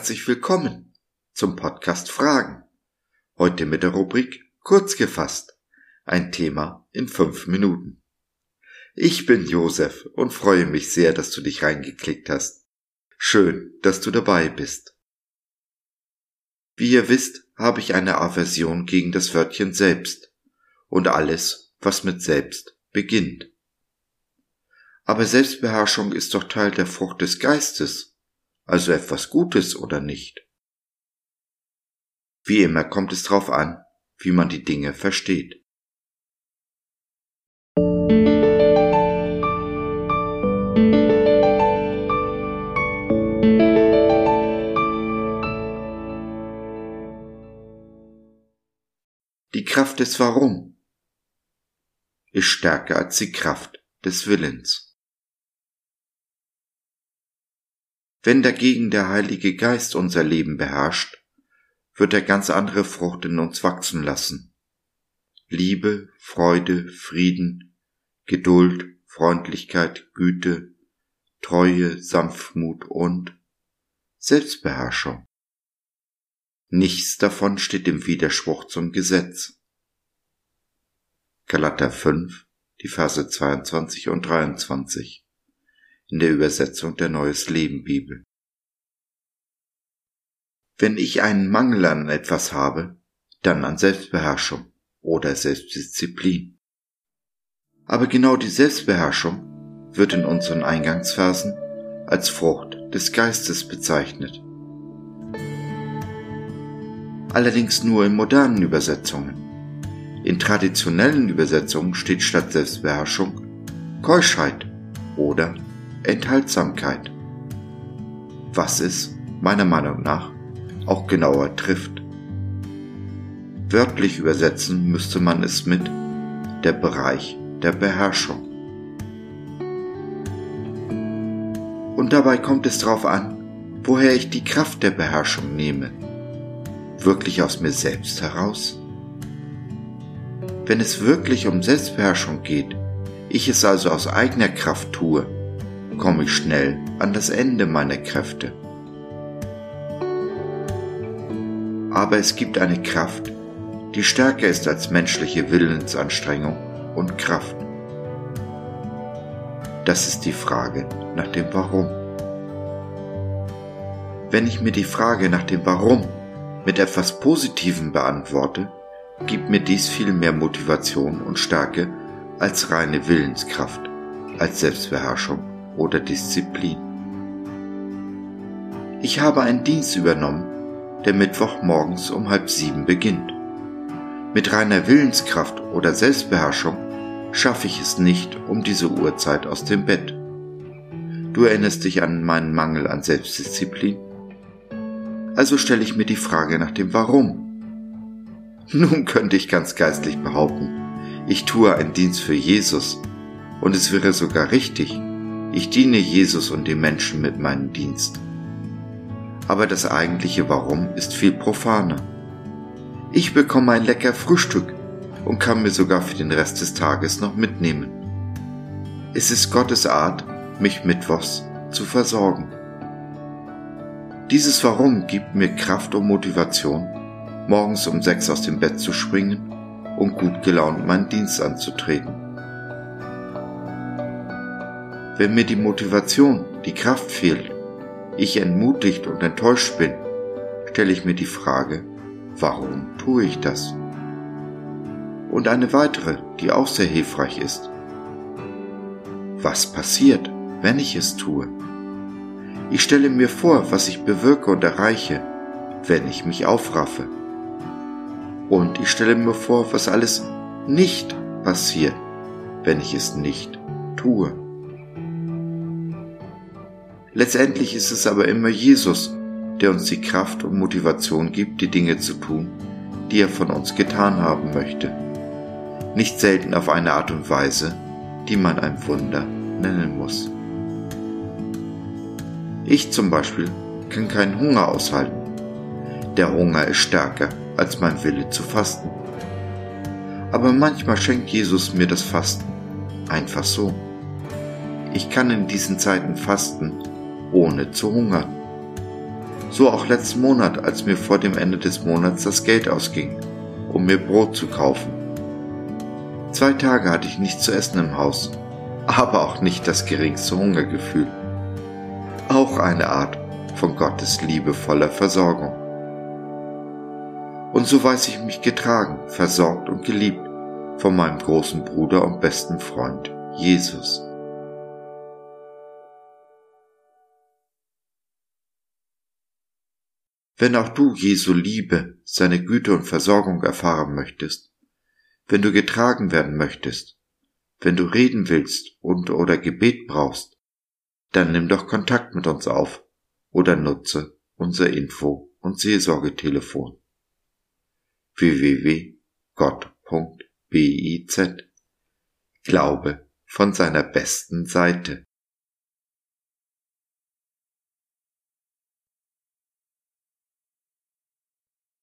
herzlich willkommen zum Podcast Fragen. Heute mit der Rubrik Kurz gefasst. Ein Thema in fünf Minuten. Ich bin Josef und freue mich sehr, dass du dich reingeklickt hast. Schön, dass du dabei bist. Wie ihr wisst, habe ich eine Aversion gegen das Wörtchen selbst und alles, was mit selbst beginnt. Aber Selbstbeherrschung ist doch Teil der Frucht des Geistes, also etwas Gutes oder nicht? Wie immer kommt es darauf an, wie man die Dinge versteht. Die Kraft des Warum ist stärker als die Kraft des Willens. Wenn dagegen der Heilige Geist unser Leben beherrscht, wird er ganz andere Frucht in uns wachsen lassen. Liebe, Freude, Frieden, Geduld, Freundlichkeit, Güte, Treue, Sanftmut und Selbstbeherrschung. Nichts davon steht im Widerspruch zum Gesetz. Galater 5, die Verse 22 und 23 in der Übersetzung der Neues Leben Bibel. Wenn ich einen Mangel an etwas habe, dann an Selbstbeherrschung oder Selbstdisziplin. Aber genau die Selbstbeherrschung wird in unseren Eingangsversen als Frucht des Geistes bezeichnet. Allerdings nur in modernen Übersetzungen. In traditionellen Übersetzungen steht statt Selbstbeherrschung Keuschheit oder Enthaltsamkeit, was es meiner Meinung nach auch genauer trifft. Wörtlich übersetzen müsste man es mit der Bereich der Beherrschung. Und dabei kommt es darauf an, woher ich die Kraft der Beherrschung nehme. Wirklich aus mir selbst heraus? Wenn es wirklich um Selbstbeherrschung geht, ich es also aus eigener Kraft tue, komme ich schnell an das Ende meiner Kräfte. Aber es gibt eine Kraft, die stärker ist als menschliche Willensanstrengung und Kraft. Das ist die Frage nach dem Warum. Wenn ich mir die Frage nach dem Warum mit etwas Positivem beantworte, gibt mir dies viel mehr Motivation und Stärke als reine Willenskraft, als Selbstbeherrschung oder Disziplin. Ich habe einen Dienst übernommen, der Mittwochmorgens um halb sieben beginnt. Mit reiner Willenskraft oder Selbstbeherrschung schaffe ich es nicht um diese Uhrzeit aus dem Bett. Du erinnerst dich an meinen Mangel an Selbstdisziplin? Also stelle ich mir die Frage nach dem Warum. Nun könnte ich ganz geistlich behaupten, ich tue einen Dienst für Jesus und es wäre sogar richtig, ich diene Jesus und den Menschen mit meinem Dienst. Aber das eigentliche Warum ist viel profaner. Ich bekomme ein lecker Frühstück und kann mir sogar für den Rest des Tages noch mitnehmen. Es ist Gottes Art, mich mittwochs zu versorgen. Dieses Warum gibt mir Kraft und Motivation, morgens um sechs aus dem Bett zu springen und gut gelaunt meinen Dienst anzutreten. Wenn mir die Motivation, die Kraft fehlt, ich entmutigt und enttäuscht bin, stelle ich mir die Frage, warum tue ich das? Und eine weitere, die auch sehr hilfreich ist. Was passiert, wenn ich es tue? Ich stelle mir vor, was ich bewirke und erreiche, wenn ich mich aufraffe. Und ich stelle mir vor, was alles nicht passiert, wenn ich es nicht tue. Letztendlich ist es aber immer Jesus, der uns die Kraft und Motivation gibt, die Dinge zu tun, die er von uns getan haben möchte. Nicht selten auf eine Art und Weise, die man ein Wunder nennen muss. Ich zum Beispiel kann keinen Hunger aushalten. Der Hunger ist stärker als mein Wille zu fasten. Aber manchmal schenkt Jesus mir das Fasten einfach so. Ich kann in diesen Zeiten fasten ohne zu hungern. So auch letzten Monat, als mir vor dem Ende des Monats das Geld ausging, um mir Brot zu kaufen. Zwei Tage hatte ich nichts zu essen im Haus, aber auch nicht das geringste Hungergefühl. Auch eine Art von Gottes liebevoller Versorgung. Und so weiß ich mich getragen, versorgt und geliebt von meinem großen Bruder und besten Freund, Jesus. Wenn auch du Jesu Liebe, seine Güte und Versorgung erfahren möchtest, wenn du getragen werden möchtest, wenn du reden willst und oder Gebet brauchst, dann nimm doch Kontakt mit uns auf oder nutze unser Info- und Seelsorgetelefon www.gott.biz Glaube von seiner besten Seite.